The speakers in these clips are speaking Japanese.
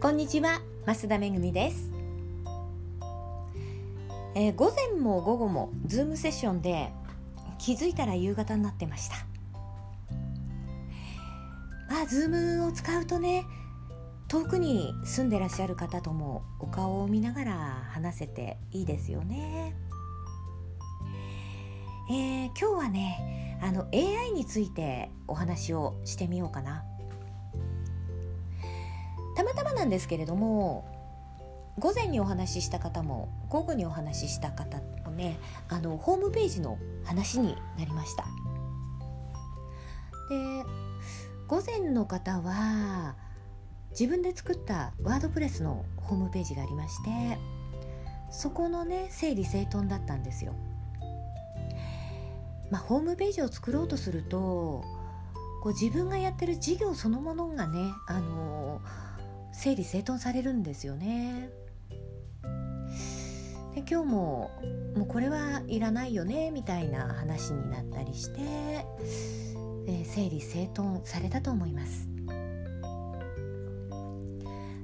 こんにちは増田めぐみです、えー、午前も午後もズームセッションで気づいたら夕方になってました。まあズームを使うとね遠くに住んでらっしゃる方ともお顔を見ながら話せていいですよね。えー、今日はねあの AI についてお話をしてみようかな。たまたまなんですけれども午前にお話しした方も午後にお話しした方もねあのホームページの話になりました。で午前の方は自分で作ったワードプレスのホームページがありましてそこのね整理整頓だったんですよ。まあホームページを作ろうとするとこう自分がやってる事業そのものがねあのー整理整頓されるんですよね。で今日ももうこれはいらないよねみたいな話になったりして、えー、整理整頓されたと思います。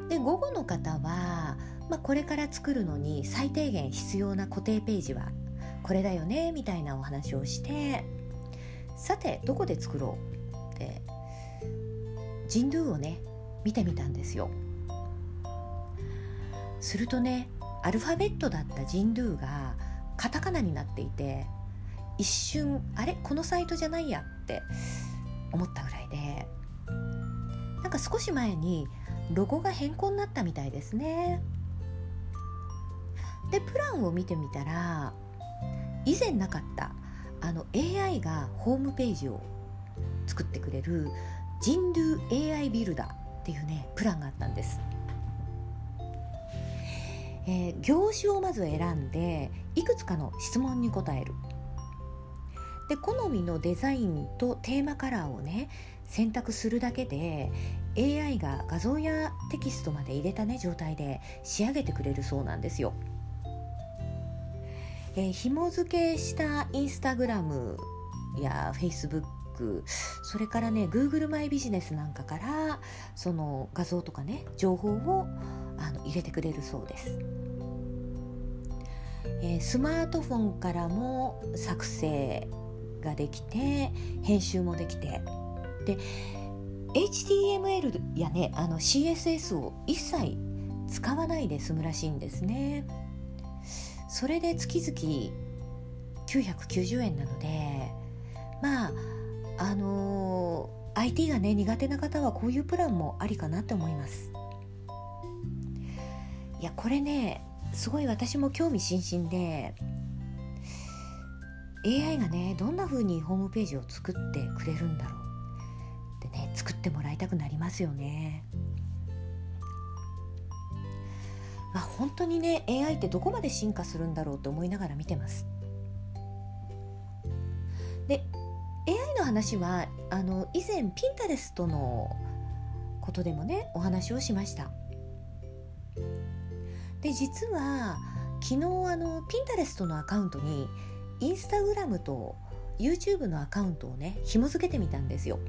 で午後の方は、まあ、これから作るのに最低限必要な固定ページはこれだよねみたいなお話をしてさてどこで作ろうって人類をね見てみたんですよ。するとねアルファベットだったジンドゥがカタカナになっていて一瞬あれこのサイトじゃないやって思ったぐらいでなんか少し前にロゴが変更になったみたいですね。でプランを見てみたら以前なかったあの AI がホームページを作ってくれる人類 AI ビルダーっていうねプランがあったんです、えー、業種をまず選んでいくつかの質問に答えるで好みのデザインとテーマカラーをね選択するだけで AI が画像やテキストまで入れたね状態で仕上げてくれるそうなんですよ。えー、紐付けしたインスタグラムやフェイスブックそれからね Google マイビジネスなんかからその画像とかね情報をあの入れてくれるそうです。えー、スマートフォンからも作成ができて編集もできてで HTML やねあの CSS を一切使わないで済むらしいんですねそれで月々990円なのでまああのー、IT がね苦手な方はこういうプランもありかなって思います。いやこれねすごい私も興味津々で AI がねどんな風にホームページを作ってくれるんだろう。ってね作ってもらいたくなりますよね。まあ本当にね AI ってどこまで進化するんだろうと思いながら見てます。話はあの以前ピンタレストのことでもねお話をしました。で実は昨日あのピンタレストのアカウントにインスタグラムと YouTube のアカウントをね紐付けてみたんですよ。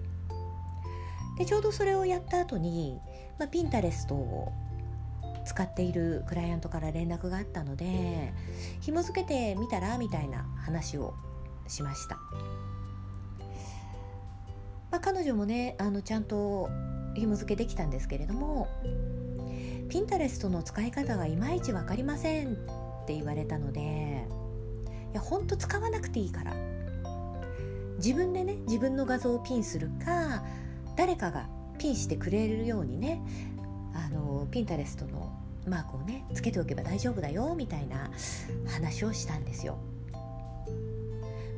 でちょうどそれをやった後に、まあ、ピンタレストを使っているクライアントから連絡があったので紐付けてみたらみたいな話をしました。あ、彼女もねあのちゃんと紐付けできたんですけれどもピンタレストの使い方がいまいち分かりませんって言われたのでいやほんと使わなくていいから自分でね自分の画像をピンするか誰かがピンしてくれるようにねあのピンタレストのマークをねつけておけば大丈夫だよみたいな話をしたんですよ。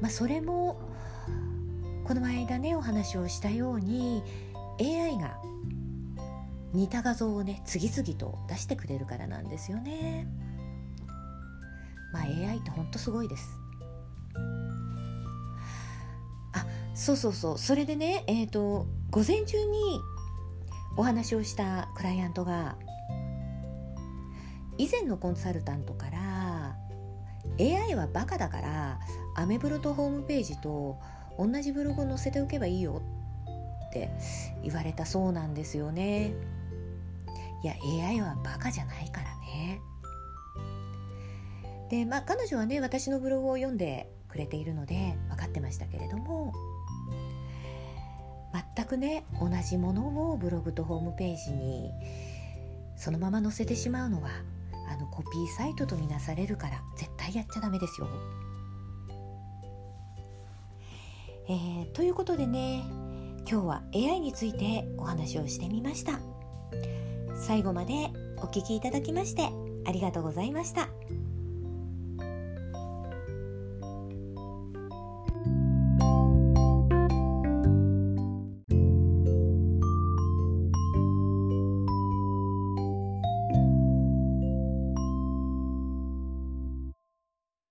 まあ、それもこの間ねお話をしたように AI が似た画像をね次々と出してくれるからなんですよね。まあ AI ってほんとすごいです。あそうそうそう。それでねえっ、ー、と午前中にお話をしたクライアントが以前のコンサルタントから AI はバカだからアメブロとホームページと同じブログを載せておけばいいよって言われたそうなんですよねいや AI はバカじゃないからねでまあ彼女はね私のブログを読んでくれているので分かってましたけれども全くね同じものをブログとホームページにそのまま載せてしまうのはあのコピーサイトとみなされるから絶対やっちゃダメですよ。えー、ということでね今日は AI についてお話をしてみました最後までお聴きいただきましてありがとうございました。